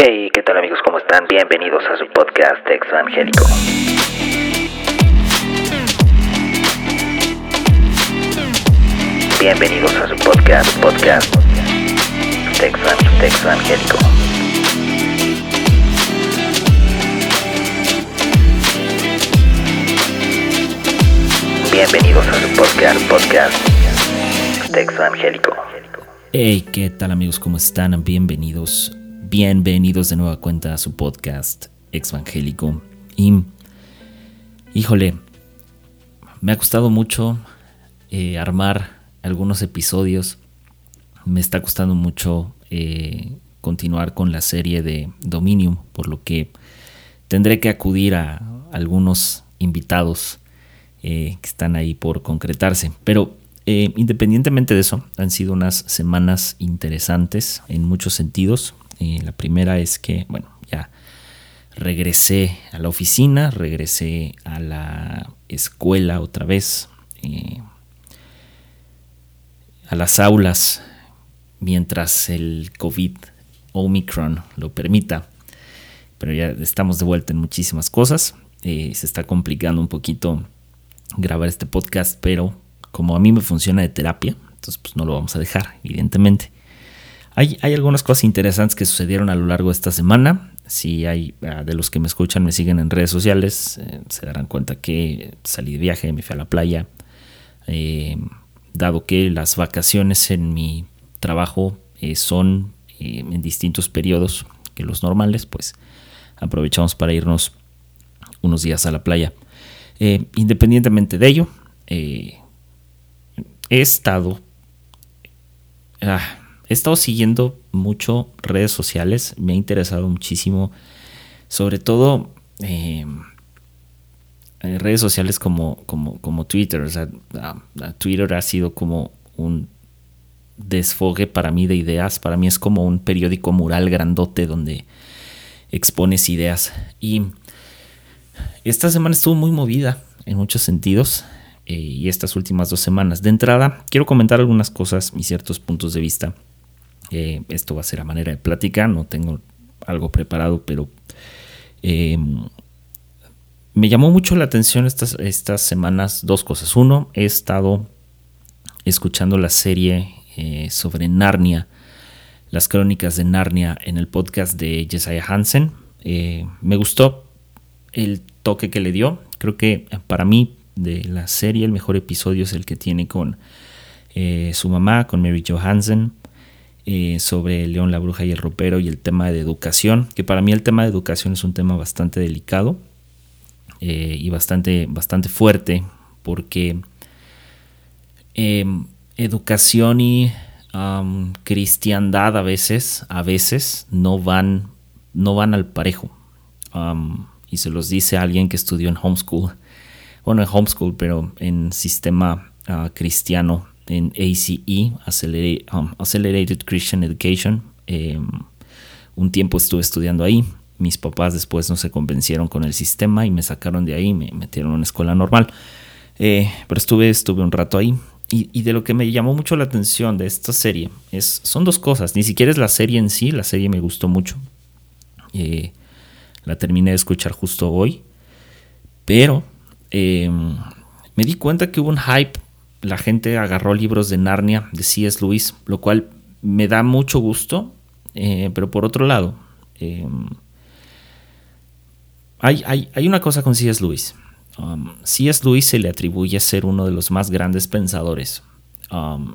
Hey, ¿qué tal amigos? ¿Cómo están? Bienvenidos a su podcast Evangélico. Bienvenidos a su podcast, podcast Evangélico. Bienvenidos a su podcast, podcast Evangélico. Hey, ¿qué tal amigos? ¿Cómo están? Bienvenidos Bienvenidos de nueva cuenta a su podcast Exvangélico. Y, híjole, me ha costado mucho eh, armar algunos episodios. Me está costando mucho eh, continuar con la serie de Dominium, por lo que tendré que acudir a algunos invitados eh, que están ahí por concretarse. Pero independientemente de eso, han sido unas semanas interesantes en muchos sentidos la primera es que, bueno, ya regresé a la oficina, regresé a la escuela otra vez, eh, a las aulas, mientras el COVID Omicron lo permita. Pero ya estamos de vuelta en muchísimas cosas. Eh, se está complicando un poquito grabar este podcast, pero como a mí me funciona de terapia, entonces pues no lo vamos a dejar, evidentemente. Hay, algunas cosas interesantes que sucedieron a lo largo de esta semana. Si hay ah, de los que me escuchan, me siguen en redes sociales, eh, se darán cuenta que salí de viaje, me fui a la playa. Eh, dado que las vacaciones en mi trabajo eh, son en distintos periodos que los normales, pues aprovechamos para irnos unos días a la playa. independientemente de ello, he estado... Ah, He estado siguiendo mucho redes sociales, me ha interesado muchísimo, sobre todo em, redes sociales como, como, como Twitter. O sea, Twitter ha sido como un desfogue para mí de ideas. Para mí es como un periódico mural grandote donde expones ideas. Y esta semana estuvo muy movida en muchos sentidos. Eh, y estas últimas dos semanas. De entrada, quiero comentar algunas cosas y ciertos puntos de vista eh, esto va a ser a manera de plática, no tengo algo preparado, pero em, me llamó mucho la atención estas, estas semanas dos cosas. Uno, he estado escuchando la serie eh, sobre Narnia, las crónicas de Narnia en el podcast de Jesiah Hansen. Eh, me gustó el toque que le dio. Creo que para mí de la serie el mejor episodio es el que tiene con su mamá, con Mary Jo Hansen. Eh, sobre León, la Bruja y el Ropero y el tema de educación, que para mí el tema de educación es un tema bastante delicado eh, y bastante, bastante fuerte, porque em, educación y cristiandad a veces, a veces no van, no van al parejo. y se los dice alguien que estudió en homeschool, bueno, en homeschool, pero en sistema ah, cristiano en ACE, um, Accelerated, Christian Education. Em, un tiempo estuve estudiando ahí. Mis papás después no se convencieron con el sistema y me sacaron de ahí, me metieron a una escuela normal. Eh, pero estuve, estuve un rato ahí. Y, de lo que me llamó mucho la atención de esta serie es, son dos cosas. Ni siquiera es la serie en sí, la serie me gustó mucho. Eh, la terminé de escuchar justo hoy. Pero em, me di cuenta que hubo un hype la gente agarró libros de Narnia de C.S. Lewis, lo cual me da mucho gusto, eh, pero por otro lado, em, hay, hay, una cosa con C.S. Lewis. Um, C.S. Lewis se le atribuye ser uno de los más grandes pensadores um,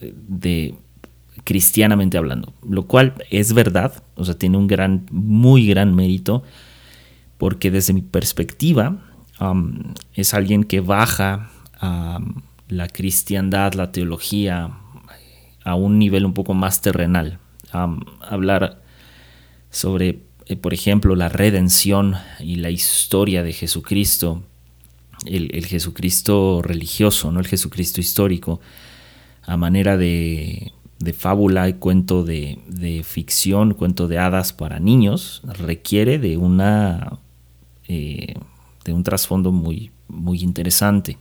de cristianamente hablando, lo cual es verdad, o sea, tiene un gran, muy gran mérito, porque desde mi perspectiva um, es alguien que baja a la cristiandad, la teología, a un nivel un poco más terrenal. hablar sobre, eh, por ejemplo, la redención y la historia de Jesucristo, el, Jesucristo religioso, no el Jesucristo histórico, a manera de, fábula y cuento de, ficción, cuento de hadas para niños, requiere de una eh, de un trasfondo muy, muy interesante.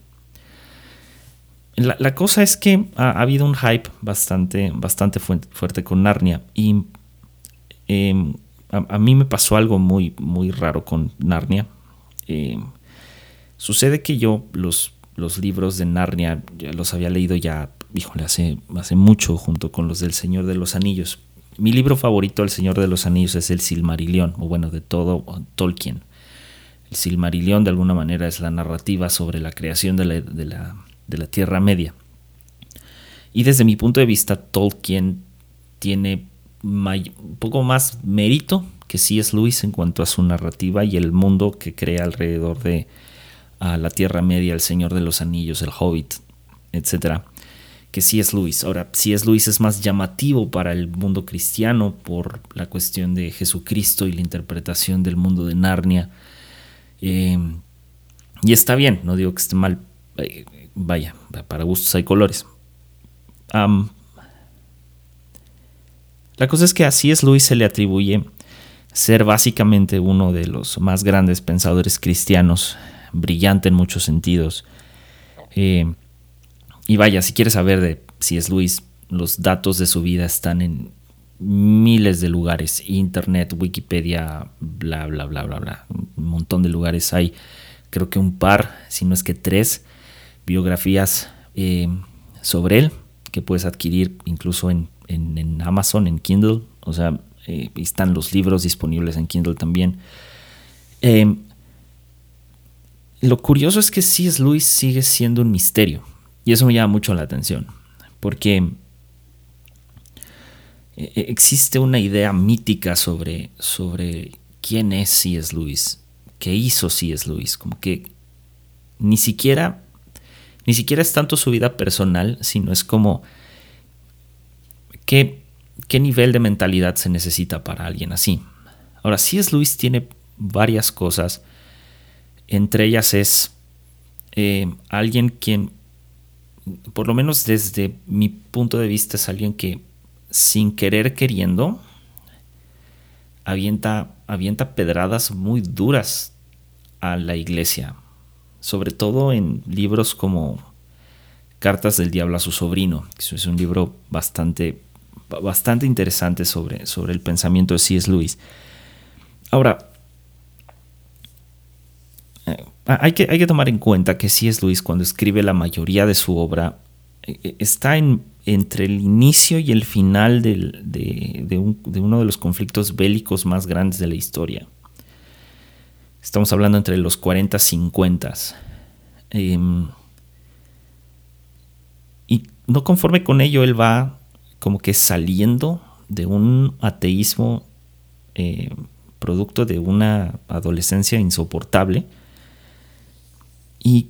La, cosa es que ha, habido un hype bastante, bastante fuerte con Narnia y em, a, mí me pasó algo muy, muy raro con Narnia. Eh, sucede que yo los, los libros de Narnia los había leído ya, híjole, hace, hace mucho junto con los del Señor de los Anillos. Mi libro favorito del Señor de los Anillos es el Silmarillion, o bueno, de todo Tolkien. El Silmarillion de alguna manera es la narrativa sobre la creación la, de la, de la Tierra Media. Y desde mi punto de vista, Tolkien tiene un poco más mérito que C.S. Lewis en cuanto a su narrativa y el mundo que crea alrededor de la Tierra Media, el Señor de los Anillos, el Hobbit, etc. Que C.S. Lewis. Ahora, C.S. Lewis es más llamativo para el mundo cristiano por la cuestión de Jesucristo y la interpretación del mundo de Narnia. Eh, y está bien, no digo que esté mal. Eh, vaya, para gustos hay colores. La cosa es que a C.S. Lewis se le atribuye ser básicamente uno de los más grandes pensadores cristianos, brillante en muchos sentidos. Eh, y vaya, si quieres saber de C.S. Lewis, los datos de su vida están en miles de lugares, internet, Wikipedia, bla, bla, bla, bla, bla. Un montón de lugares hay, creo que un par, si no es que tres, biografías eh, sobre él que puedes adquirir incluso en en, Amazon, en Kindle. O sea, eh, están los libros disponibles en Kindle también. Eh, lo curioso es que C.S. Lewis sigue siendo un misterio. Y eso me llama mucho la atención. Porque eh, existe una idea mítica sobre, sobre quién es C.S. Lewis. ¿Qué hizo C.S. Lewis? Como que ni siquiera, ni siquiera es tanto su vida personal, sino es como ¿Qué, nivel de mentalidad se necesita para alguien así? Ahora, C.S. Lewis tiene varias cosas. Entre ellas es eh, alguien quien, por lo menos desde mi punto de vista, es alguien que sin querer queriendo avienta, avienta pedradas muy duras a la iglesia. Sobre todo en libros como Cartas del Diablo a su sobrino. Que es un libro bastante bastante interesante sobre, sobre el pensamiento de C.S. Lewis. Ahora, eh, hay, que, hay que tomar en cuenta que C.S. Lewis cuando escribe la mayoría de su obra eh, eh, está en, entre el inicio y el final de, uno de los conflictos bélicos más grandes de la historia. Estamos hablando entre los 40 y 50. Em, y no conforme con ello, él va como que saliendo de un ateísmo eh, producto de una adolescencia insoportable. Y,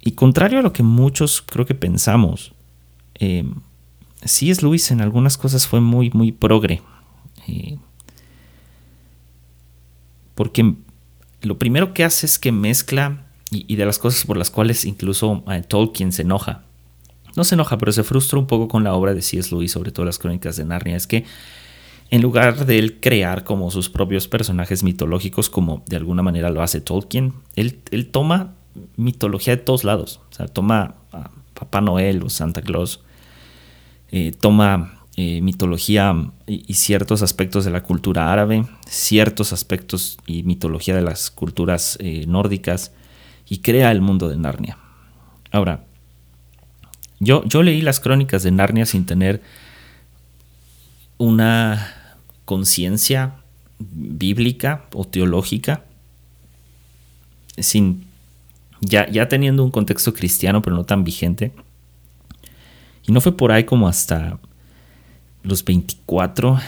y, contrario a lo que muchos creo que pensamos, eh, sí es Luis en algunas cosas fue muy, muy progre. Eh, porque lo primero que hace es que mezcla, y, de las cosas por las cuales incluso Tolkien se enoja, no se enoja, pero se frustra un poco con la obra de C.S. Lewis, sobre todo las crónicas de Narnia, es que en lugar de él crear como sus propios personajes mitológicos, como de alguna manera lo hace Tolkien, él, toma mitología de todos lados. O sea, toma a Papá Noel o Santa Claus, eh, toma eh, mitología y, ciertos aspectos de la cultura árabe, ciertos aspectos y mitología de las culturas eh, nórdicas, y crea el mundo de Narnia. Ahora, yo, leí las crónicas de Narnia sin tener una conciencia bíblica o teológica, sin ya, ya teniendo un contexto cristiano, pero no tan vigente. Y no fue por ahí como hasta los 24,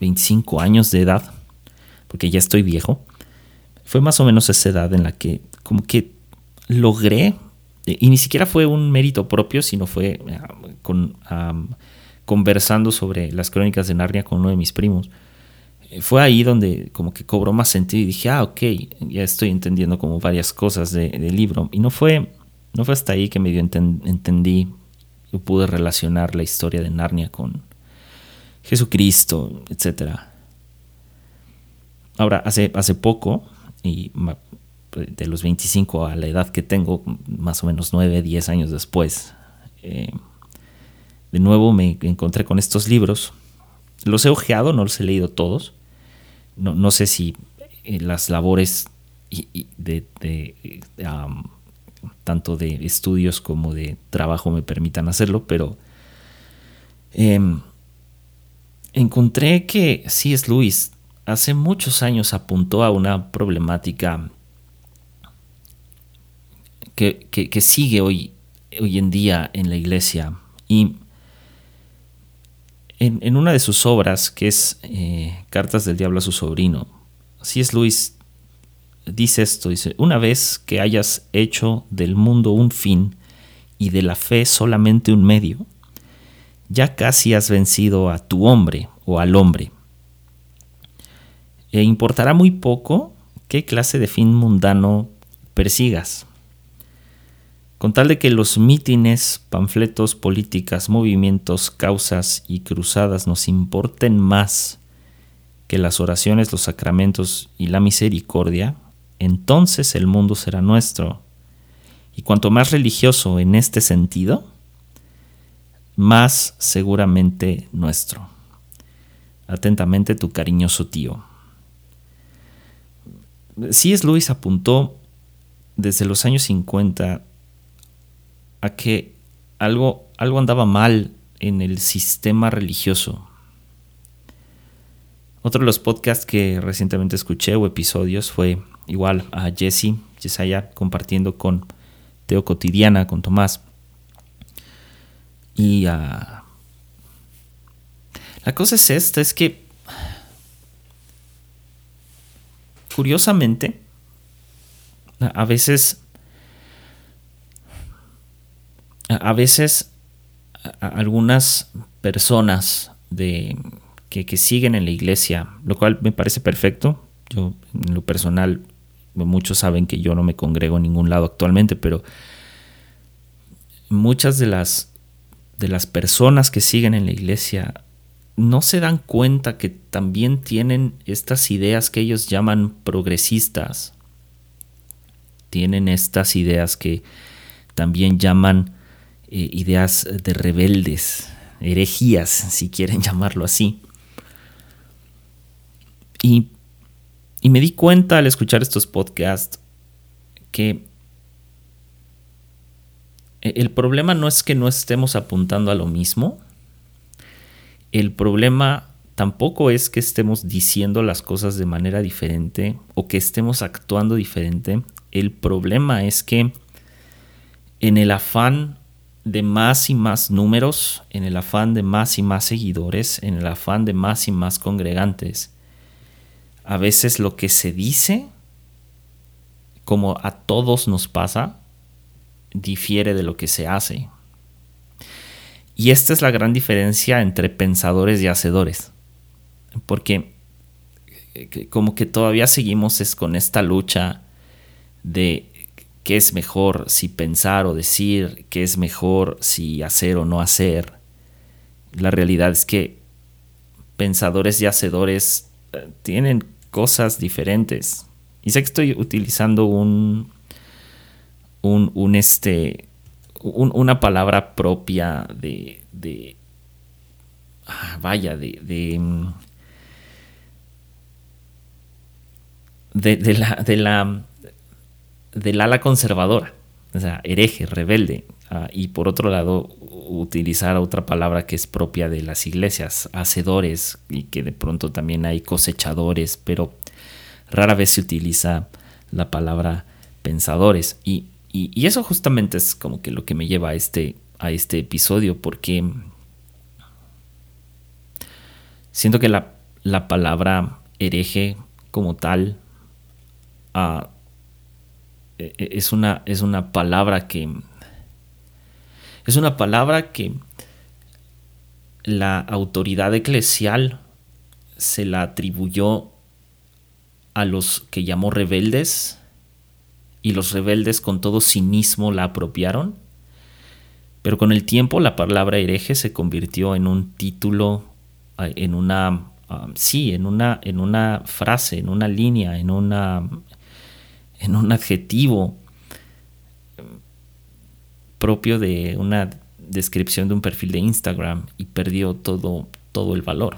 25 años de edad, porque ya estoy viejo. Fue más o menos esa edad en la que como que logré y ni siquiera fue un mérito propio, sino fue eh, con, conversando sobre las crónicas de Narnia con uno de mis primos. Eh, fue ahí donde como que cobró más sentido y dije, ah, ok, ya estoy entendiendo como varias cosas del libro. Y no fue, no fue hasta ahí que medio entendí y pude relacionar la historia de Narnia con Jesucristo, etc. Ahora, hace, hace poco, y de los 25 a la edad que tengo, más o menos 9, 10 años después, eh, de nuevo me encontré con estos libros. Los he ojeado, no los he leído todos. no, sé si eh, las labores de, tanto de estudios como de trabajo me permitan hacerlo, pero em, encontré que C.S. Lewis hace muchos años apuntó a una problemática que, sigue hoy, hoy en día en la iglesia. Y en, una de sus obras, que es eh, Cartas del Diablo a su sobrino, C.S. Lewis dice esto, dice, una vez que hayas hecho del mundo un fin y de la fe solamente un medio, ya casi has vencido a tu hombre o al hombre. E importará muy poco qué clase de fin mundano persigas. Con tal de que los mítines, panfletos, políticas, movimientos, causas y cruzadas nos importen más que las oraciones, los sacramentos y la misericordia, entonces el mundo será nuestro. Y cuanto más religioso en este sentido, más seguramente nuestro. Atentamente tu cariñoso tío. C.S. Lewis apuntó desde los años 50 a que algo, algo andaba mal en el sistema religioso. Otro de los podcasts que recientemente escuché o episodios fue igual a Jesse, Yesaya, compartiendo con Teo Cotidiana, con Tomás. Y la cosa es esta, es que curiosamente, a veces a veces algunas personas de, que, siguen en la iglesia, lo cual me parece perfecto. Yo, en lo personal, muchos saben que yo no me congrego en ningún lado actualmente, pero muchas de las, de las personas que siguen en la iglesia no se dan cuenta que también tienen estas ideas que ellos llaman progresistas. Tienen estas ideas que también llaman eh, ideas de rebeldes, herejías, si quieren llamarlo así. Y, y me di cuenta al escuchar estos podcasts que el problema no es que no estemos apuntando a lo mismo, el problema tampoco es que estemos diciendo las cosas de manera diferente o que estemos actuando diferente. El problema es que en el afán de más y más números, en el afán de más y más seguidores, en el afán de más y más congregantes. A veces lo que se dice, como a todos nos pasa, difiere de lo que se hace. Y esta es la gran diferencia entre pensadores y hacedores. Porque eh, como que todavía seguimos es con esta lucha de qué es mejor si pensar o decir, qué es mejor si hacer o no hacer. La realidad es que pensadores y hacedores eh, tienen cosas diferentes. Y sé que estoy utilizando un, un, este, una palabra propia de, de ah, vaya, de, de, mm, de, la, de la del ala conservadora, o sea, hereje, rebelde, ah, y por otro lado utilizar otra palabra que es propia de las iglesias, hacedores, y que de pronto también hay cosechadores, pero rara vez se utiliza la palabra pensadores. Y, eso justamente es como que lo que me lleva a este, a este episodio, porque siento que la, palabra hereje como tal uh, e, e, es una, es una palabra que. Es una palabra que la autoridad eclesial se la atribuyó a los que llamó rebeldes y los rebeldes con todo cinismo la apropiaron. Pero con el tiempo la palabra hereje se convirtió en un título, en una, um, sí, en una, en una frase, en una línea, en una, en un adjetivo propio de una descripción de un perfil de Instagram y perdió todo, todo el valor.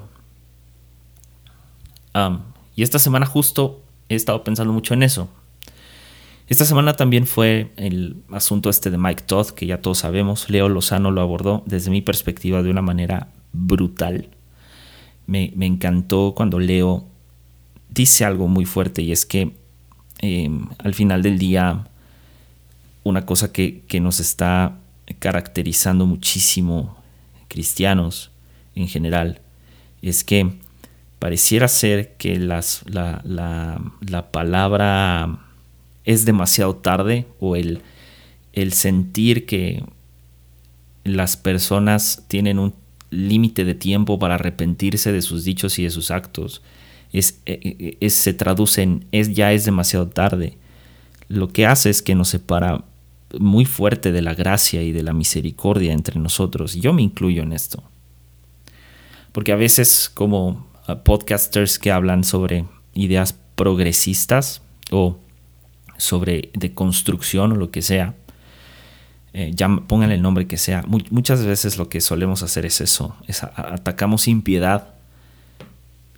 Y esta semana justo he estado pensando mucho en eso. Esta semana también fue el asunto este de Mike Todd, que ya todos sabemos. Leo Lozano lo abordó desde mi perspectiva de una manera brutal. Me, encantó cuando Leo dice algo muy fuerte y es que em, al final del día una cosa que, que nos está caracterizando muchísimo cristianos en general es que pareciera ser que las, la, la, palabra es demasiado tarde o el, el sentir que las personas tienen un límite de tiempo para arrepentirse de sus dichos y de sus actos. Es, e, e, se traduce en es, ya es demasiado tarde. Lo que hace es que nos separa muy fuerte de la gracia y de la misericordia entre nosotros. Yo me incluyo en esto. Porque a veces como podcasters que hablan sobre ideas progresistas o sobre de construcción o lo que sea. Eh, ya pónganle el nombre que sea. muchas veces lo que solemos hacer es eso, es atacamos sin piedad.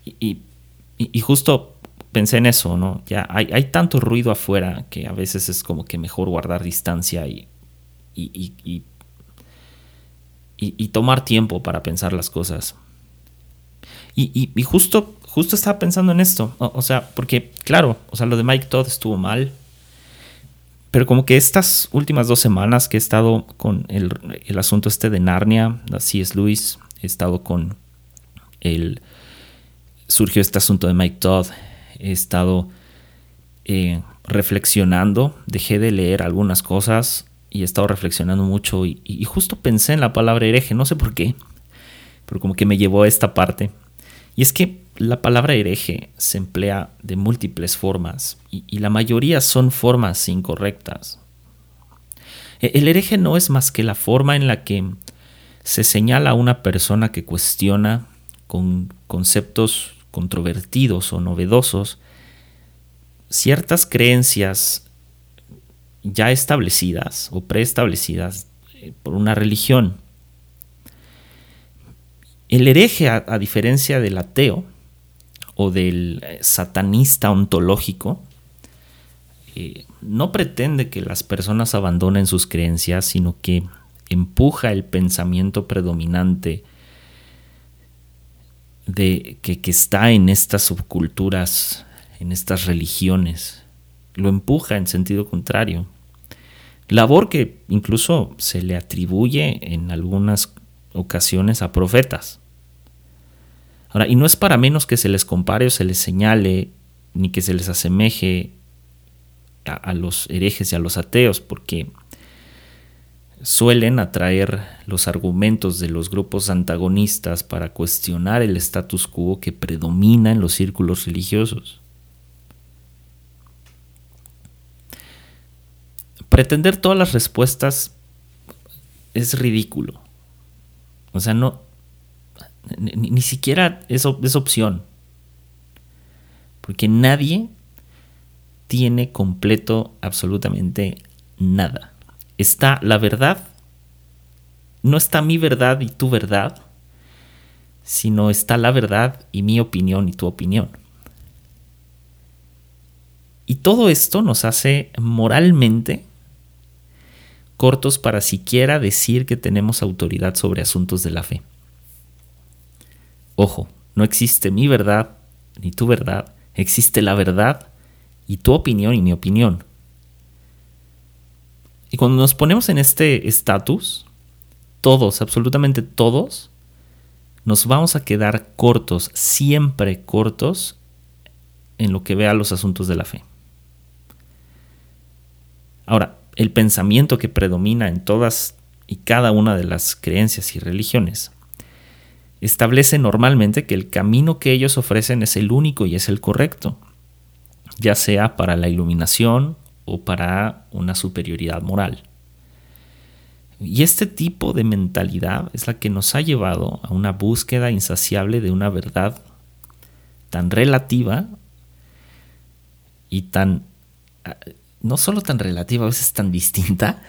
Y, justo pensé en eso, ¿no? Ya hay, hay, tanto ruido afuera que a veces es como que mejor guardar distancia y, y, tomar tiempo para pensar las cosas. Y, justo, justo estaba pensando en esto. O, sea, porque, claro, o sea, lo de Mike Todd estuvo mal. Pero como que estas últimas dos semanas que he estado con el, asunto este de Narnia, así es Luis, he estado con el... Surgió este asunto de Mike Todd. He estado eh, reflexionando. Dejé de leer algunas cosas y he estado reflexionando mucho. Y, y justo pensé en la palabra hereje, no sé por qué. Pero como que me llevó a esta parte y es que la palabra hereje se emplea de múltiples formas y, la mayoría son formas incorrectas. E, el hereje no es más que la forma en la que se señala a una persona que cuestiona con conceptos controvertidos o novedosos ciertas creencias ya establecidas o preestablecidas eh, por una religión. El hereje, a, diferencia del ateo o del eh, satanista ontológico, eh, no pretende que las personas abandonen sus creencias, sino que empuja el pensamiento predominante de que, que, está en estas subculturas, en estas religiones. Lo empuja en sentido contrario. Labor que incluso se le atribuye en algunas ocasiones a profetas. Ahora, y no es para menos que se les compare o se les señale, ni que se les asemeje a, los herejes y a los ateos, porque suelen atraer los argumentos de los grupos antagonistas para cuestionar el status quo que predomina en los círculos religiosos. Pretender todas las respuestas es ridículo. O sea, no. Ni, siquiera es, es opción. Porque nadie tiene completo absolutamente nada. Está la verdad. No está mi verdad y tu verdad, sino está la verdad y mi opinión y tu opinión. Y todo esto nos hace moralmente cortos para siquiera decir que tenemos autoridad sobre asuntos de la fe. Ojo, no existe mi verdad ni tu verdad, existe la verdad y tu opinión y mi opinión. Y cuando nos ponemos en este estatus, todos, absolutamente todos, nos vamos a quedar cortos, siempre cortos, en lo que vea los asuntos de la fe. Ahora, el pensamiento que predomina en todas y cada una de las creencias y religiones establece normalmente que el camino que ellos ofrecen es el único y es el correcto, ya sea para la iluminación o para una superioridad moral. Y este tipo de mentalidad es la que nos ha llevado a una búsqueda insaciable de una verdad tan relativa y tan no solo tan relativa, a veces tan distinta,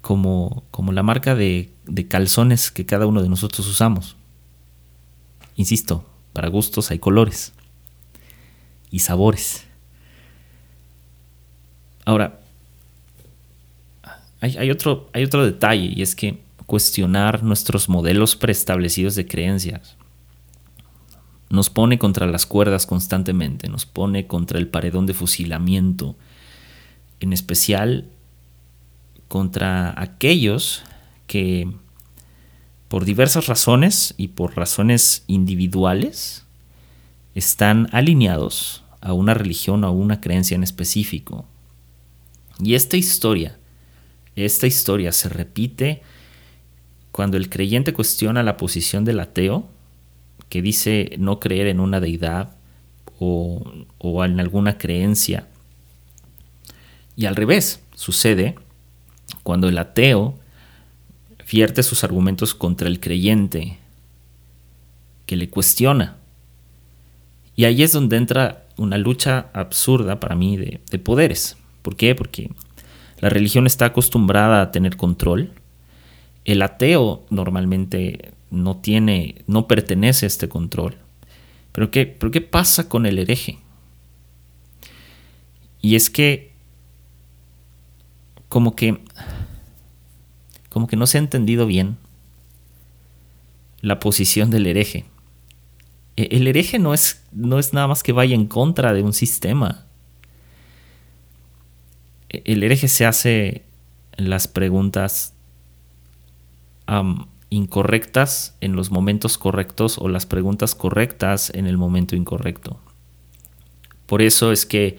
como, como la marca de, calzones que cada uno de nosotros usamos. Insisto, para gustos hay colores y sabores. Ahora, hay, otro, hay otro detalle y es que cuestionar nuestros modelos preestablecidos de creencias nos pone contra las cuerdas constantemente, nos pone contra el paredón de fusilamiento, en especial contra aquellos que por diversas razones y por razones individuales están alineados a una religión o a una creencia en específico. Y esta historia, esta historia se repite cuando el creyente cuestiona la posición del ateo, que dice no creer en una deidad o, o en alguna creencia. Y al revés, sucede cuando el ateo vierte sus argumentos contra el creyente, que le cuestiona. Y ahí es donde entra una lucha absurda para mí de, poderes. ¿Por qué? Porque la religión está acostumbrada a tener control. El ateo normalmente no tiene, no pertenece a este control. Pero ¿qué, pero qué pasa con el hereje? Y es que como que como que no se ha entendido bien la posición del hereje. E, el hereje no es, no es nada más que vaya en contra de un sistema. E, el hereje se hace las preguntas incorrectas en los momentos correctos o las preguntas correctas en el momento incorrecto. Por eso es que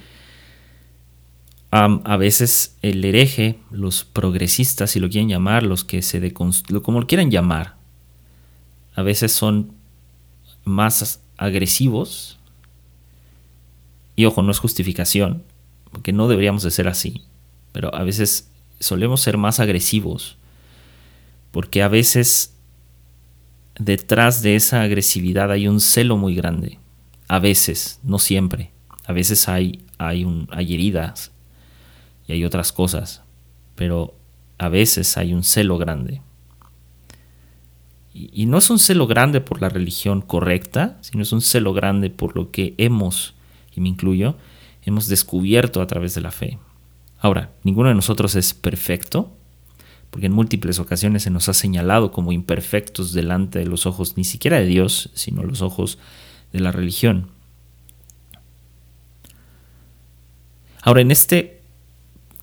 a veces el hereje, los progresistas, si lo quieren llamar, los que se deconstruyen, como lo quieran llamar, a veces son más agresivos. Y ojo, no es justificación, porque no deberíamos de ser así, pero a veces solemos ser más agresivos, porque a veces detrás de esa agresividad hay un celo muy grande. A veces, no siempre. A veces hay, hay, un, hay heridas, y hay otras cosas, pero a veces hay un celo grande. Y, no es un celo grande por la religión correcta, sino es un celo grande por lo que hemos, y me incluyo, hemos descubierto a través de la fe. Ahora, ninguno de nosotros es perfecto, porque en múltiples ocasiones se nos ha señalado como imperfectos delante de los ojos ni siquiera de Dios, sino los ojos de la religión. Ahora, en este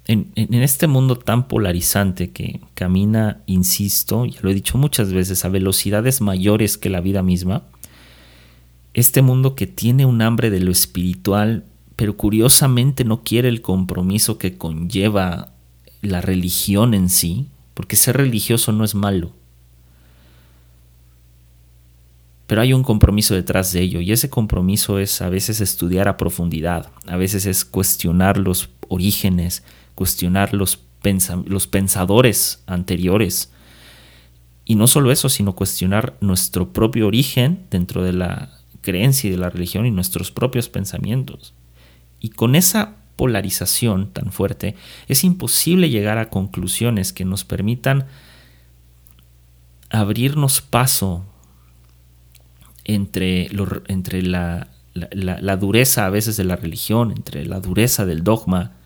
en, este mundo tan polarizante que camina, insisto, ya lo he dicho muchas veces, a velocidades mayores que la vida misma, este mundo que tiene un hambre de lo espiritual, pero curiosamente no quiere el compromiso que conlleva la religión en sí, porque ser religioso no es malo. Pero hay un compromiso detrás de ello y ese compromiso es a veces estudiar a profundidad, a veces es cuestionar los orígenes, cuestionar los, los pensadores anteriores. Y no solo eso, sino cuestionar nuestro propio origen dentro de la creencia y de la religión y nuestros propios pensamientos. Y con esa polarización tan fuerte, es imposible llegar a conclusiones que nos permitan abrirnos paso entre, entre la, la, dureza a veces de la religión, entre la dureza del dogma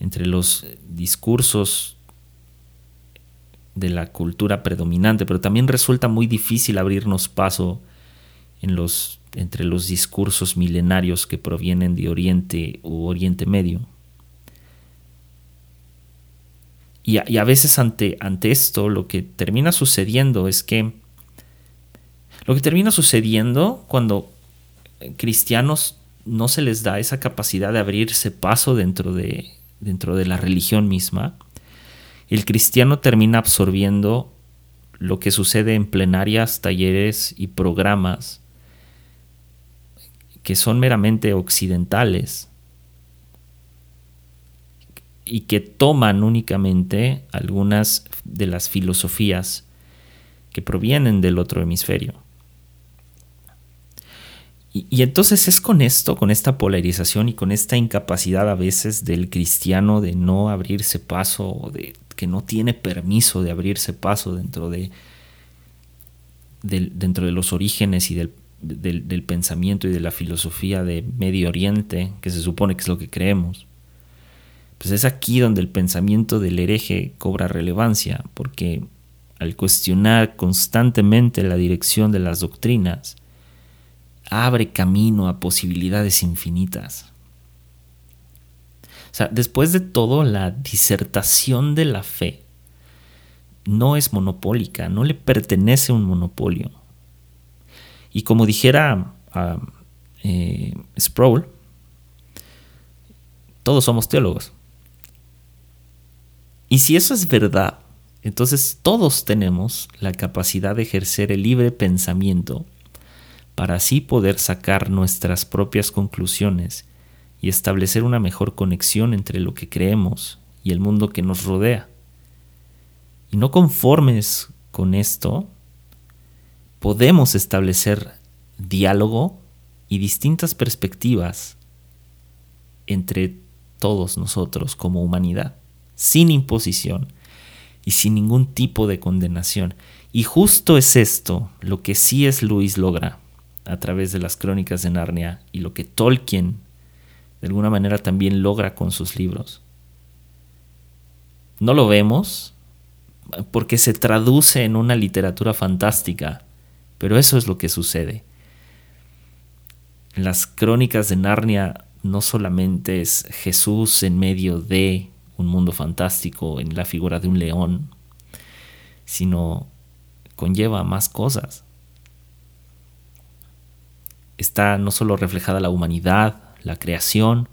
entre los discursos de la cultura predominante, pero también resulta muy difícil abrirnos paso entre los discursos milenarios que provienen de Oriente u Oriente Medio. Y a, veces ante esto lo que termina sucediendo es que lo que termina sucediendo cuando cristianos no se les da esa capacidad de abrirse paso dentro de dentro de la religión misma, el cristiano termina absorbiendo lo que sucede en plenarias, talleres y programas que son meramente occidentales y que toman únicamente algunas de las filosofías que provienen del otro hemisferio. Y, entonces es con esto, con esta polarización y con esta incapacidad a veces del cristiano de no abrirse paso de que no tiene permiso de abrirse paso dentro de, dentro de los orígenes y del, pensamiento y de la filosofía de Medio Oriente, que se supone que es lo que creemos, pues es aquí donde el pensamiento del hereje cobra relevancia, porque al cuestionar constantemente la dirección de las doctrinas, abre camino a posibilidades infinitas. O sea, después de todo, la disertación de la fe no es monopólica, no le pertenece un monopolio. Y como dijera uh, Sproul, todos somos teólogos. Y si eso es verdad, entonces todos tenemos la capacidad de ejercer el libre pensamiento para así poder sacar nuestras propias conclusiones y establecer una mejor conexión entre lo que creemos y el mundo que nos rodea. Y no conformes con esto, podemos establecer diálogo y distintas perspectivas entre todos nosotros como humanidad sin imposición y sin ningún tipo de condenación. Y justo es esto lo que sí es Luis logra a través de las crónicas de Narnia y lo que Tolkien de alguna manera también logra con sus libros. No lo vemos porque se traduce en una literatura fantástica, pero eso es lo que sucede. Las crónicas de Narnia no solamente es Jesús en medio de un mundo fantástico en la figura de un león, sino conlleva más cosas. Está no solo reflejada la humanidad, la creación.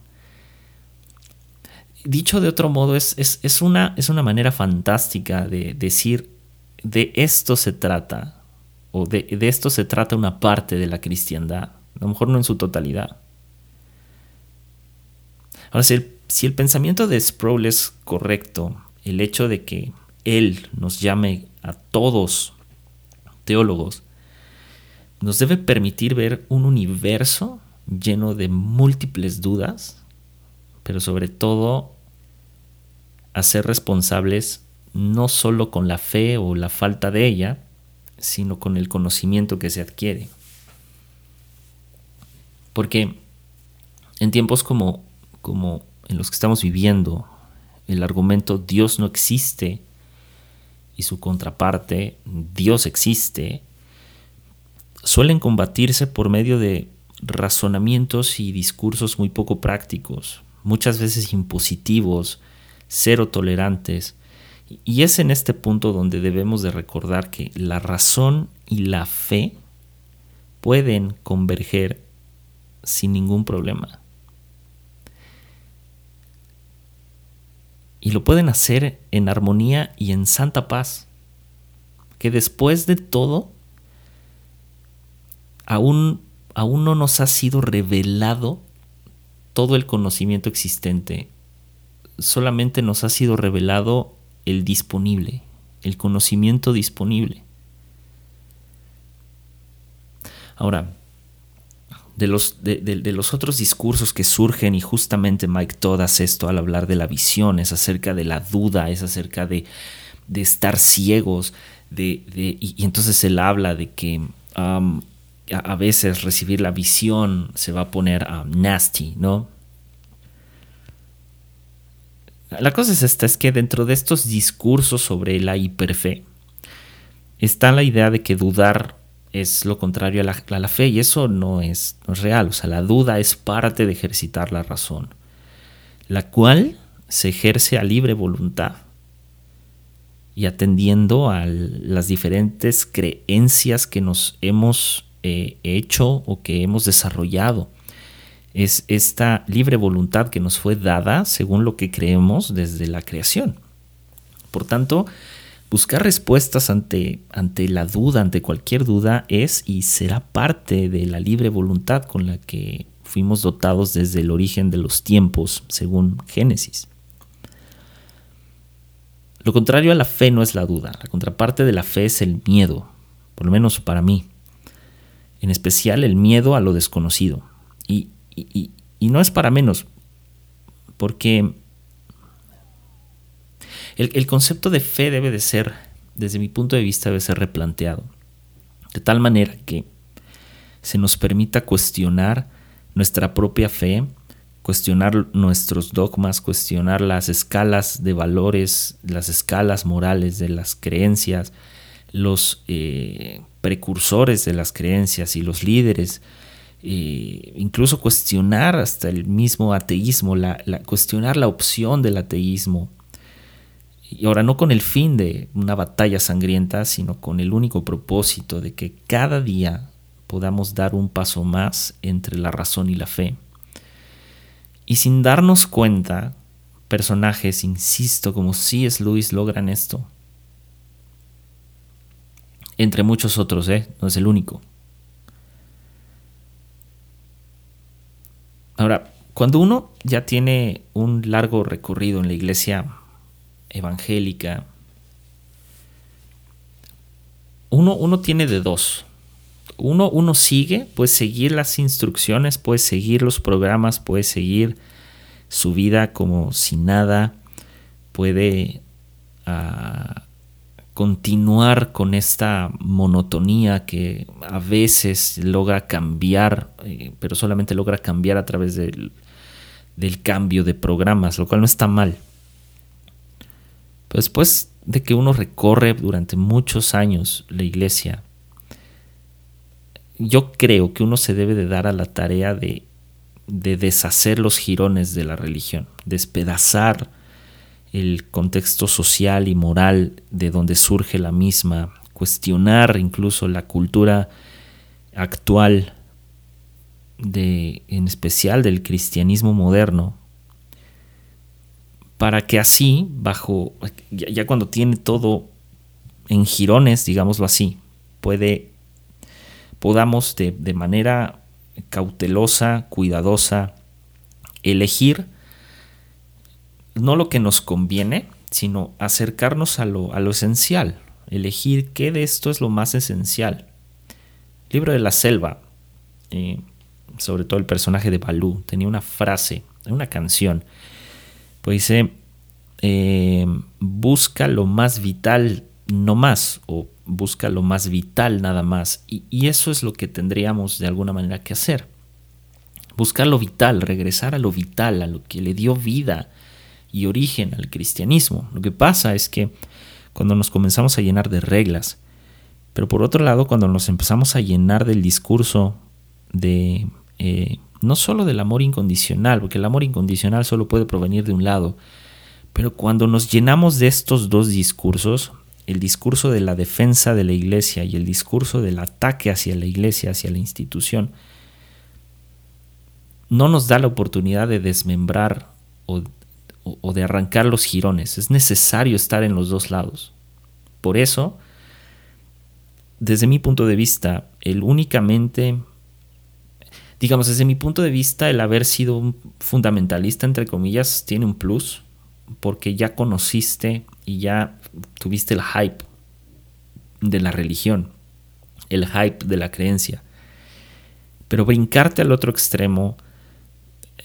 Dicho de otro modo, es, es, una, es una manera fantástica de decir, de esto se trata, o de, de esto se trata una parte de la cristiandad, a lo mejor no en su totalidad. Ahora, si el si el pensamiento de Sproul es correcto, el hecho de que él nos llame a todos teólogos, nos debe permitir ver un universo lleno de múltiples dudas, pero sobre todo a ser responsables no solo con la fe o la falta de ella, sino con el conocimiento que se adquiere. Porque en tiempos como, como en los que estamos viviendo, el argumento Dios no existe y su contraparte Dios existe, suelen combatirse por medio de razonamientos y discursos muy poco prácticos, muchas veces impositivos, cero tolerantes. Y es en este punto donde debemos de recordar que la razón y la fe pueden converger sin ningún problema. y lo pueden hacer en armonía y en santa paz. Que después de todo, aún, aún no nos ha sido revelado todo el conocimiento existente. Solamente nos ha sido revelado el disponible, el conocimiento disponible. Ahora, de los, de, los otros discursos que surgen, y justamente Mike Todd hace esto al hablar de la visión, es acerca de la duda, es acerca de, estar ciegos, de, y, entonces él habla de que um, a, veces recibir la visión se va a poner um, nasty, ¿no? La cosa es esta, es que dentro de estos discursos sobre la hiperfe está la idea de que dudar es lo contrario a la, fe y eso no es, real. O sea, la duda es parte de ejercitar la razón, la cual se ejerce a libre voluntad y atendiendo a las diferentes creencias que nos hemos eh, hecho o que hemos desarrollado. Es esta libre voluntad que nos fue dada según lo que creemos desde la creación. Por tanto, Buscar respuestas ante, ante la duda, ante cualquier duda, es y será parte de la libre voluntad con la que fuimos dotados desde el origen de los tiempos, según Génesis. Lo contrario a la fe no es la duda, la contraparte de la fe es el miedo, por lo menos para mí. En especial el miedo a lo desconocido. Y, y no es para menos, porque el, concepto de fe debe de ser, desde mi punto de vista, debe ser replanteado. De tal manera que se nos permita cuestionar nuestra propia fe, cuestionar nuestros dogmas, cuestionar las escalas de valores, las escalas morales de las creencias, los eh, precursores de las creencias y los líderes, eh, incluso cuestionar hasta el mismo ateísmo, la, cuestionar la opción del ateísmo. Y ahora no con el fin de una batalla sangrienta, sino con el único propósito de que cada día podamos dar un paso más entre la razón y la fe. Y sin darnos cuenta, personajes, insisto, como C.S. Lewis logran esto. Entre muchos otros, ¿eh? No es el único. Ahora, cuando uno ya tiene un largo recorrido en la iglesia evangélica, uno, uno tiene de dos. Uno, uno sigue, puede seguir las instrucciones, puede seguir los programas, puede seguir su vida como si nada, puede ah, continuar con esta monotonía que a veces logra cambiar, eh, pero solamente logra cambiar a través del, del cambio de programas, lo cual no está mal. Pero después de que uno recorre durante muchos años la iglesia, yo creo que uno se debe de dar a la tarea de, de deshacer los jirones de la religión, despedazar el contexto social y moral de donde surge la misma, cuestionar incluso la cultura actual de, en especial del cristianismo moderno, para que así, bajo, ya, cuando tiene todo en jirones, digámoslo así, puede, podamos de, de manera cautelosa, cuidadosa, elegir no lo que nos conviene, sino acercarnos a lo, esencial, elegir qué de esto es lo más esencial. libro de la selva, eh, sobre todo el personaje de Balú, tenía una frase, una canción, pues dice, eh, busca lo más vital, no más, o busca lo más vital nada más. Y, y eso es lo que tendríamos de alguna manera que hacer. Buscar lo vital, regresar a lo vital, a lo que le dio vida, y origen al cristianismo. Lo que pasa es que cuando nos comenzamos a llenar de reglas, pero por otro lado, cuando nos empezamos a llenar del discurso de eh, no solo del amor incondicional, porque el amor incondicional solo puede provenir de un lado, pero cuando nos llenamos de estos dos discursos, el discurso de la defensa de la iglesia y el discurso del ataque hacia la iglesia, hacia la institución, no nos da la oportunidad de desmembrar o, o, de arrancar los jirones. Es necesario estar en los dos lados. Por eso, desde mi punto de vista, el únicamente, digamos, desde mi punto de vista, el haber sido un fundamentalista, entre comillas, tiene un plus, porque ya conociste y ya tuviste el hype de la religión, el hype de la creencia. Pero brincarte al otro extremo,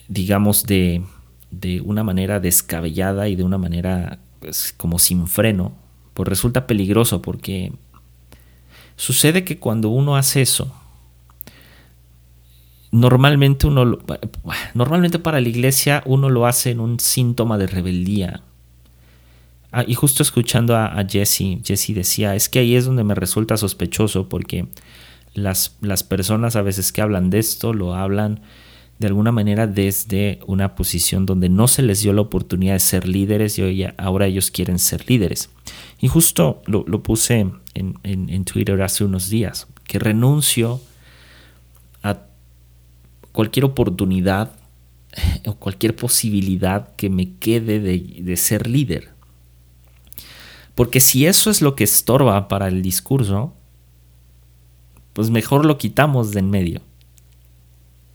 digamos, de de una manera descabellada y de una manera pues, como sin freno, pues resulta peligroso porque sucede que cuando uno hace eso, normalmente uno normalmente para la iglesia uno lo hace en un síntoma de rebeldía. Ah, y justo escuchando a, a Jesse, Jesse decía, es que ahí es donde me resulta sospechoso porque las, las personas a veces que hablan de esto lo hablan de alguna manera desde una posición donde no se les dio la oportunidad de ser líderes y ahora ellos quieren ser líderes. Y justo lo, puse en, en, Twitter hace unos días, que renuncio a cualquier oportunidad o cualquier posibilidad que me quede de, de ser líder. Porque si eso es lo que estorba para el discurso, pues mejor lo quitamos de en medio.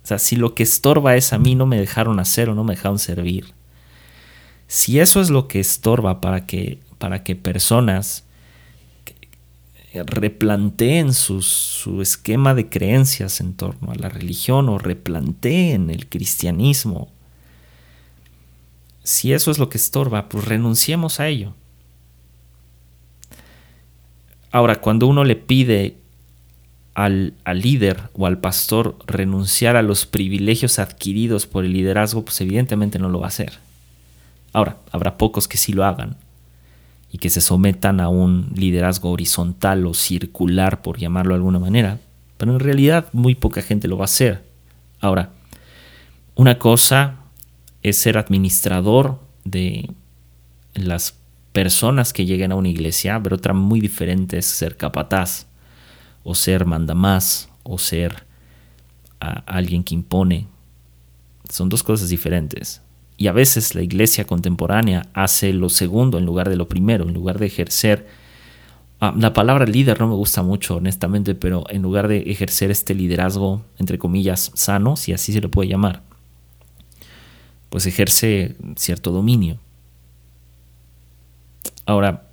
O sea, si lo que estorba es a mí no me dejaron hacer o no me dejaron servir. Si eso es lo que estorba para que, para que personas replanteen su esquema de creencias en torno a la religión o replanteen el cristianismo, si eso es lo que estorba, pues renunciemos a ello. Ahora, cuando uno le pide al, al, líder o al pastor renunciar a los privilegios adquiridos por el liderazgo, pues evidentemente no lo va a hacer. Ahora, habrá pocos que sí lo hagan y que se sometan a un liderazgo horizontal o circular, por llamarlo de alguna manera, pero en realidad muy poca gente lo va a hacer. Ahora, una cosa es ser administrador de las personas que lleguen a una iglesia, pero otra muy diferente es ser capataz, o ser mandamás, o ser alguien que impone. Son dos cosas diferentes. Y a veces la iglesia contemporánea hace lo segundo en lugar de lo primero, en lugar de ejercer... Ah, la palabra líder no me gusta mucho, honestamente, pero en lugar de ejercer este liderazgo, entre comillas, sano, si así se le puede llamar, pues ejerce cierto dominio. Ahora,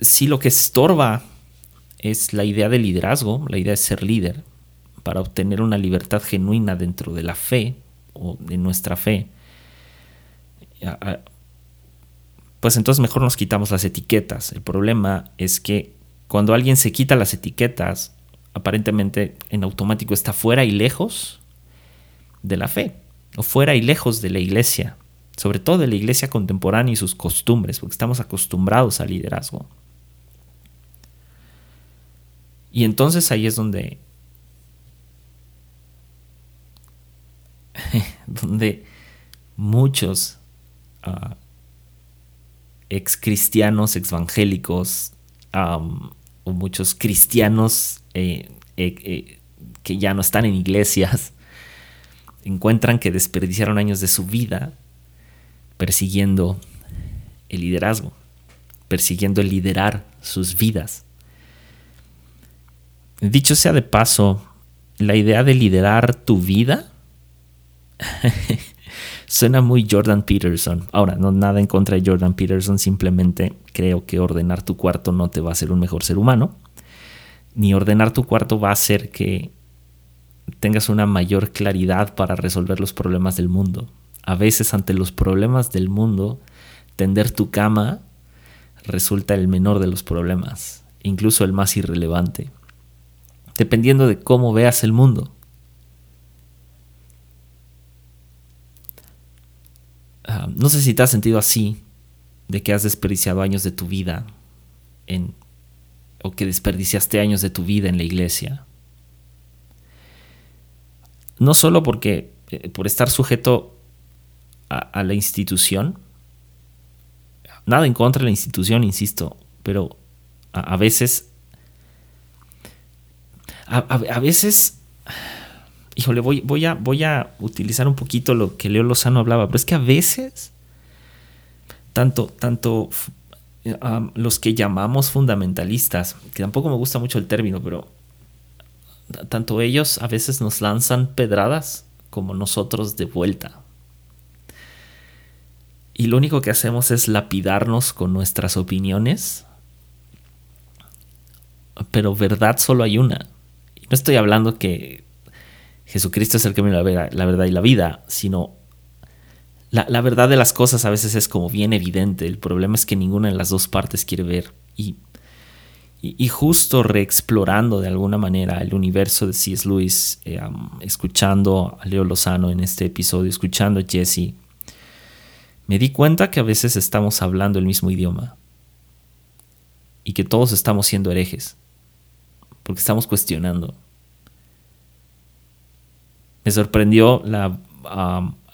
si lo que estorba es la idea de liderazgo, la idea de ser líder, para obtener una libertad genuina dentro de la fe o de nuestra fe, pues entonces mejor nos quitamos las etiquetas. El problema es que cuando alguien se quita las etiquetas, aparentemente en automático está fuera y lejos de la fe, o fuera y lejos de la iglesia, sobre todo de la iglesia contemporánea y sus costumbres, porque estamos acostumbrados al liderazgo. Y entonces ahí es donde donde muchos uh, ex cristianos, evangélicos, o muchos cristianos eh, eh, eh, que ya no están en iglesias, encuentran que desperdiciaron años de su vida persiguiendo el liderazgo, persiguiendo el liderar sus vidas. Dicho sea de paso, la idea de liderar tu vida Suena muy Jordan Peterson. Ahora, no nada en contra de Jordan Peterson, simplemente creo que ordenar tu cuarto no te va a hacer un mejor ser humano, ni ordenar tu cuarto va a hacer que tengas una mayor claridad para resolver los problemas del mundo. A veces ante los problemas del mundo, tender tu cama resulta el menor de los problemas, incluso el más irrelevante, dependiendo de cómo veas el mundo. no sé si te has sentido así, de que has desperdiciado años de tu vida en, o que desperdiciaste años de tu vida en la iglesia. No solo porque eh, por estar sujeto a, la institución, nada en contra de la institución, insisto, pero a, veces, a veces híjole, voy, voy, a, voy a utilizar un poquito lo que Leo Lozano hablaba, pero es que a veces, tanto, tanto los que llamamos fundamentalistas, que tampoco me gusta mucho el término, pero tanto ellos a veces nos lanzan pedradas como nosotros de vuelta. Y lo único que hacemos es lapidarnos con nuestras opiniones. Pero verdad solo hay una. No estoy hablando que Jesucristo es el camino, la verdad y la vida, sino la, verdad de las cosas a veces es como bien evidente. El problema es que ninguna de las dos partes quiere ver. Y, y, justo reexplorando de alguna manera el universo de C.S. Lewis, eh, escuchando a Leo Lozano en este episodio, escuchando a Jesse, me di cuenta que a veces estamos hablando el mismo idioma y que todos estamos siendo herejes, porque estamos cuestionando me sorprendió la,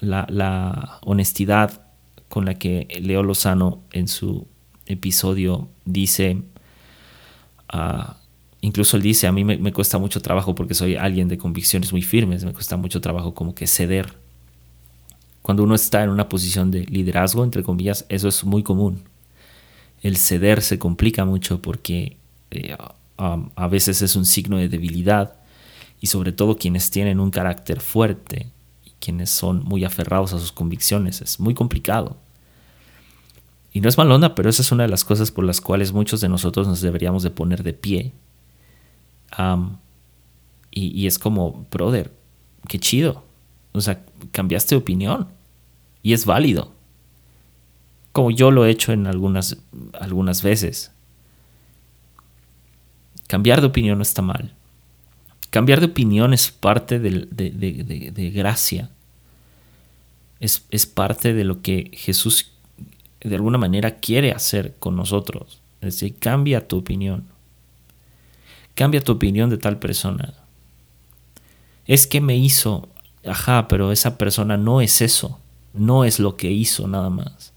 la, honestidad con la que Leo Lozano en su episodio dice, ah, incluso él dice, a mí me, cuesta mucho trabajo porque soy alguien de convicciones muy firmes, me cuesta mucho trabajo como que ceder. Cuando uno está en una posición de liderazgo, entre comillas, eso es muy común. El ceder se complica mucho porque eh, a veces es un signo de debilidad y sobre todo quienes tienen un carácter fuerte y quienes son muy aferrados a sus convicciones. Es muy complicado. Y no es mal onda, pero esa es una de las cosas por las cuales muchos de nosotros nos deberíamos de poner de pie. y, y, es como, brother, qué chido. O sea, cambiaste de opinión. Y es válido. Como yo lo he hecho en algunas, algunas veces. Cambiar de opinión no está mal. Cambiar de opinión es parte de, gracia. Es, es, parte de lo que Jesús de alguna manera quiere hacer con nosotros. Es decir, cambia tu opinión. Cambia tu opinión de tal persona. Es que me hizo, ajá, pero esa persona no es eso. No es lo que hizo nada más.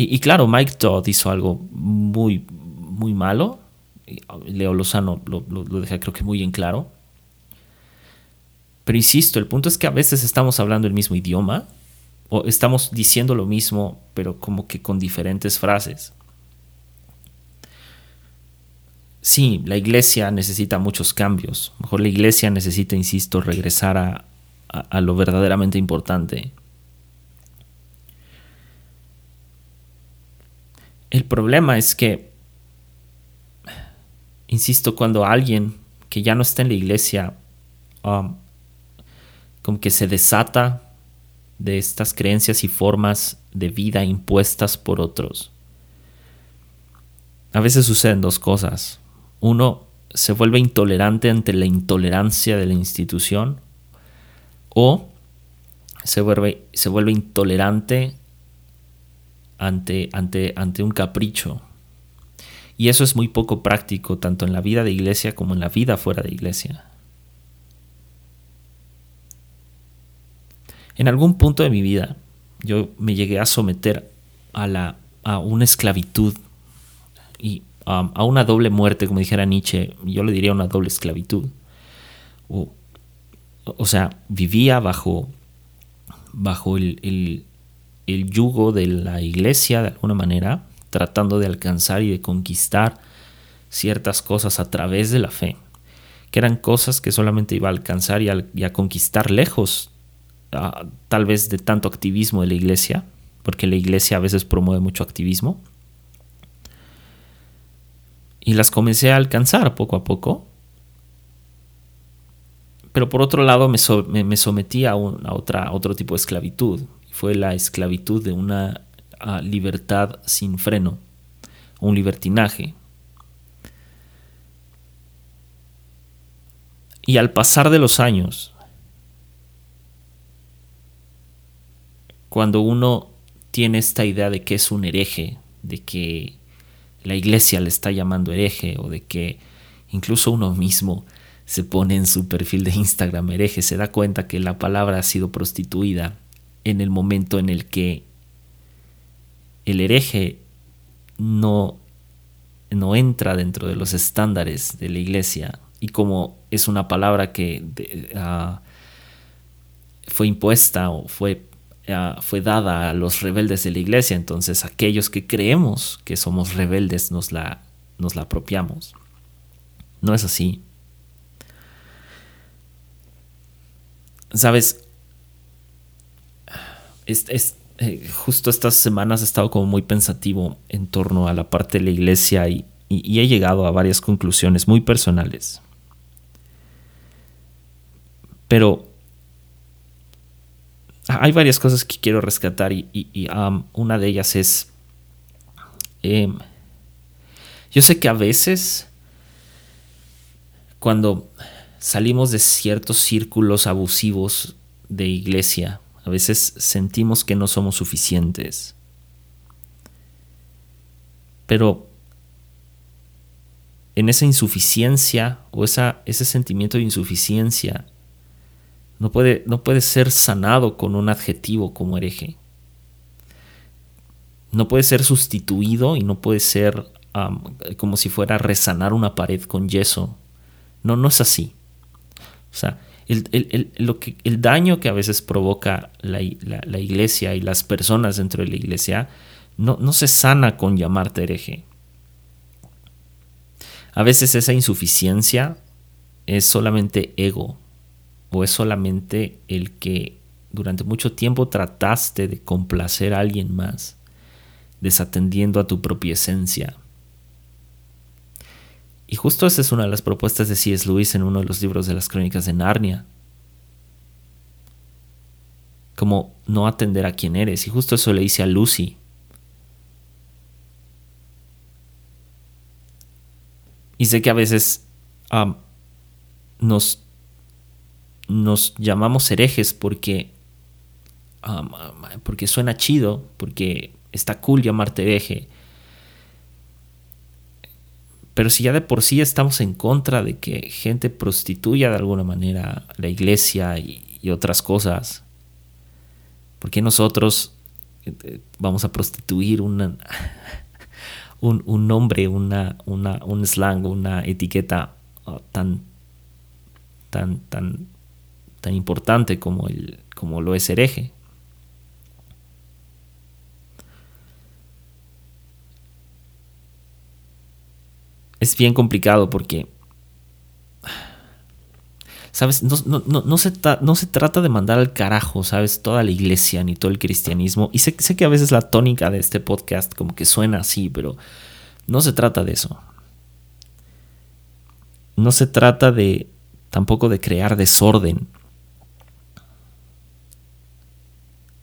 Y, claro, Mike Todd hizo algo muy, muy malo. Leo Lozano lo, lo, deja creo que muy en claro. Pero insisto, el punto es que a veces estamos hablando el mismo idioma o estamos diciendo lo mismo, pero como que con diferentes frases. Sí, la iglesia necesita muchos cambios. mejor la iglesia necesita, insisto, regresar a, a lo verdaderamente importante. El problema es que, insisto, cuando alguien que ya no está en la iglesia, um, como que se desata de estas creencias y formas de vida impuestas por otros, a veces suceden dos cosas. Uno, se vuelve intolerante ante la intolerancia de la institución o se vuelve, se vuelve intolerante ante, ante, ante un capricho. Y eso es muy poco práctico, tanto en la vida de iglesia como en la vida fuera de iglesia. En algún punto de mi vida, yo me llegué a someter a, la, a una esclavitud y a una doble muerte, como dijera Nietzsche, yo le diría una doble esclavitud. O, o sea, vivía bajo, bajo el, el yugo de la iglesia de alguna manera, tratando de alcanzar y de conquistar ciertas cosas a través de la fe, que eran cosas que solamente iba a alcanzar y a, conquistar lejos, tal vez de tanto activismo de la iglesia, porque la iglesia a veces promueve mucho activismo. Y las comencé a alcanzar poco a poco. Pero por otro lado me, sometí a, otra, a otro tipo de esclavitud, fue la esclavitud de una ah, libertad sin freno, un libertinaje. Y al pasar de los años, cuando uno tiene esta idea de que es un hereje, de que la iglesia le está llamando hereje o de que incluso uno mismo se pone en su perfil de Instagram hereje, se da cuenta que la palabra ha sido prostituida en el momento en el que el hereje no, no entra dentro de los estándares de la iglesia y como es una palabra que ah, fue impuesta o fue, ah, fue dada a los rebeldes de la iglesia, entonces aquellos que creemos que somos rebeldes nos la, nos la apropiamos. No es así. Sabes, es, eh, justo estas semanas he estado como muy pensativo en torno a la parte de la iglesia y, he llegado a varias conclusiones muy personales. Pero hay varias cosas que quiero rescatar y, una de ellas es, em, yo sé que a veces cuando salimos de ciertos círculos abusivos de iglesia, a veces sentimos que no somos suficientes. Pero en esa insuficiencia o ese sentimiento de insuficiencia no puede, no puede ser sanado con un adjetivo como hereje. No puede ser sustituido y no puede ser como si fuera resanar una pared con yeso. No, no es así. O sea, el, lo que, el daño que a veces provoca la, iglesia y las personas dentro de la iglesia no, no se sana con llamarte hereje. A veces esa insuficiencia es solamente ego o es solamente el que durante mucho tiempo trataste de complacer a alguien más, desatendiendo a tu propia esencia. Y justo esa es una de las propuestas de C.S. Lewis en uno de los libros de las crónicas de Narnia. Como no atender a quien eres. Y justo eso le dice a Lucy. Y sé que a veces nos, nos llamamos herejes porque, porque suena chido, porque está cool llamarte hereje. Pero si ya de por sí estamos en contra de que gente prostituya de alguna manera la iglesia y, otras cosas, ¿por qué nosotros eh, vamos a prostituir una, un, nombre, una, una, un slang, una etiqueta uh, tan, tan, tan, tan importante como, el, como lo es hereje. Es bien complicado porque, ¿sabes? No, se no, se trata de mandar al carajo, ¿sabes? Toda la iglesia ni todo el cristianismo. Y sé, sé que a veces la tónica de este podcast como que suena así, pero no se trata de eso. No se trata de tampoco de crear desorden,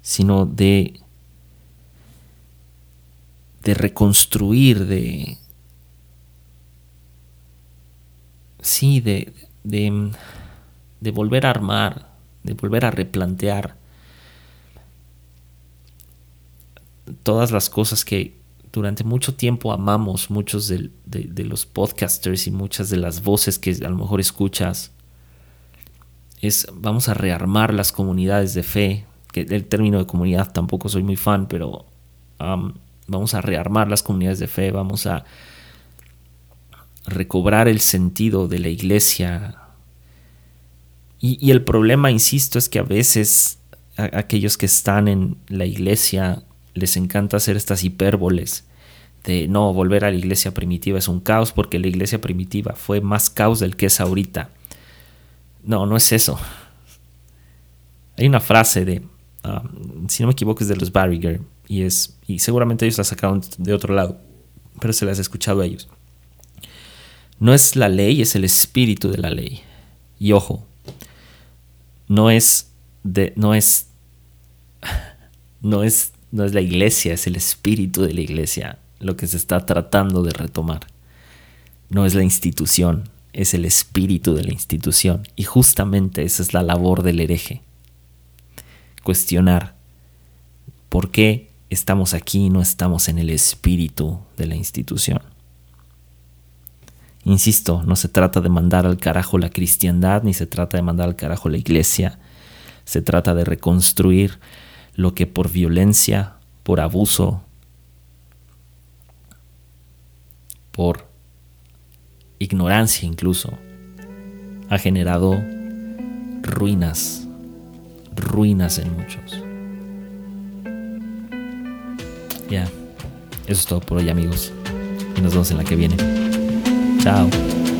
sino de, de reconstruir, de... Sí, de, de, de volver a armar, de volver a replantear todas las cosas que durante mucho tiempo amamos, muchos de, de, los podcasters y muchas de las voces que a lo mejor escuchas, es vamos a rearmar las comunidades de fe, que el término de comunidad tampoco soy muy fan, pero vamos a rearmar las comunidades de fe, vamos a recobrar el sentido de la iglesia. Y, el problema, insisto, es que a veces aquellos que están en la iglesia les encanta hacer estas hipérboles de no, volver a la iglesia primitiva es un caos porque la iglesia primitiva fue más caos del que es ahorita. No, no es eso. Hay una frase de, ah, si no me equivoco, es de los Barriger y es y seguramente ellos la sacaron de otro lado, pero se las he escuchado a ellos. No es la ley, es el espíritu de la ley. Y ojo, no es no es, no es, no es la iglesia, es el espíritu de la iglesia lo que se está tratando de retomar. No es la institución, es el espíritu de la institución. Y justamente esa es la labor del hereje. Cuestionar por qué estamos aquí y no estamos en el espíritu de la institución. Insisto, no se trata de mandar al carajo la cristiandad, ni se trata de mandar al carajo la iglesia. Se trata de reconstruir lo que por violencia, por abuso, por ignorancia incluso, ha generado ruinas, ruinas en muchos. Ya, eso es todo por hoy amigos. Y nos vemos en la que viene. Ciao.